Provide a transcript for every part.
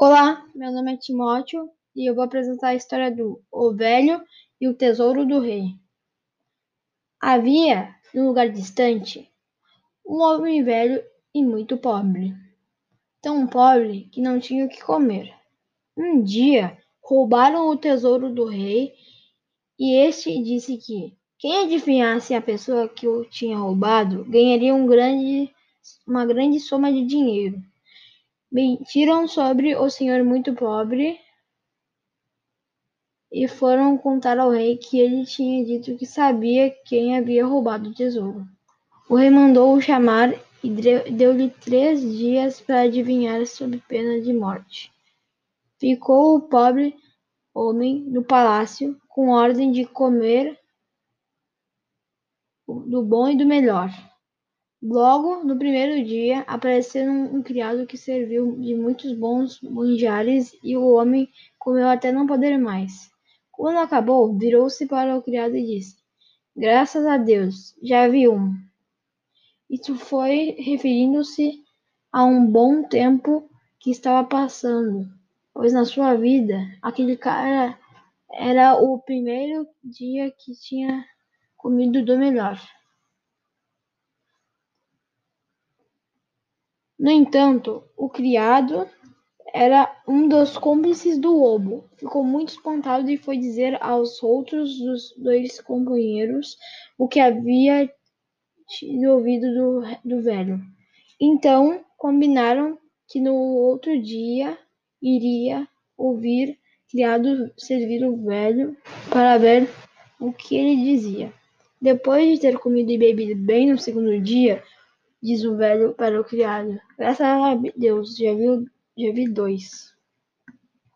Olá, meu nome é Timóteo e eu vou apresentar a história do O Velho e o Tesouro do Rei. Havia, num lugar distante, um homem velho e muito pobre. Tão pobre que não tinha o que comer. Um dia, roubaram o tesouro do rei e este disse que quem adivinhasse a pessoa que o tinha roubado ganharia um grande, uma grande soma de dinheiro. Mentiram sobre o senhor muito pobre e foram contar ao rei que ele tinha dito que sabia quem havia roubado o tesouro. O rei mandou-o chamar e deu-lhe três dias para adivinhar sob pena de morte. Ficou o pobre homem no palácio com ordem de comer do bom e do melhor. Logo no primeiro dia, apareceu um criado que serviu de muitos bons manjares e o homem comeu até não poder mais. Quando acabou, virou-se para o criado e disse: Graças a Deus, já vi um. Isso foi referindo-se a um bom tempo que estava passando, pois na sua vida aquele cara era o primeiro dia que tinha comido do melhor. No entanto, o criado era um dos cúmplices do lobo. Ficou muito espantado e foi dizer aos outros dos dois companheiros o que havia tido ouvido do, do velho. Então combinaram que no outro dia iria ouvir criado servir o velho para ver o que ele dizia. Depois de ter comido e bebido bem no segundo dia, diz o velho para o criado. Graças a Deus, já vi, já vi dois.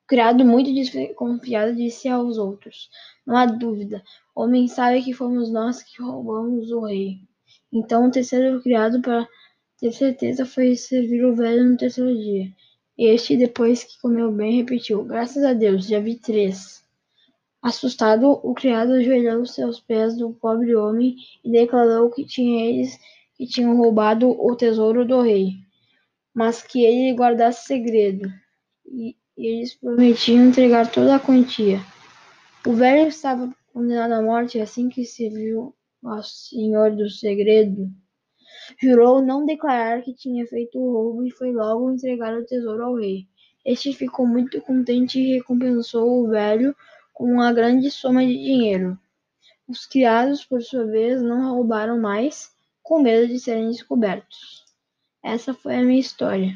O criado, muito desconfiado, disse aos outros: Não há dúvida, o homem sabe que fomos nós que roubamos o rei. Então o terceiro criado, para ter certeza, foi servir o velho no terceiro dia. Este, depois que comeu bem, repetiu: Graças a Deus, já vi três. Assustado, o criado ajoelhou-se aos pés do pobre homem e declarou que tinha eles que tinham roubado o tesouro do rei, mas que ele guardasse segredo, e eles prometiam entregar toda a quantia. O velho estava condenado à morte assim que se viu ao senhor do segredo. Jurou não declarar que tinha feito o roubo e foi logo entregar o tesouro ao rei. Este ficou muito contente e recompensou o velho com uma grande soma de dinheiro. Os criados, por sua vez, não roubaram mais com medo de serem descobertos. Essa foi a minha história.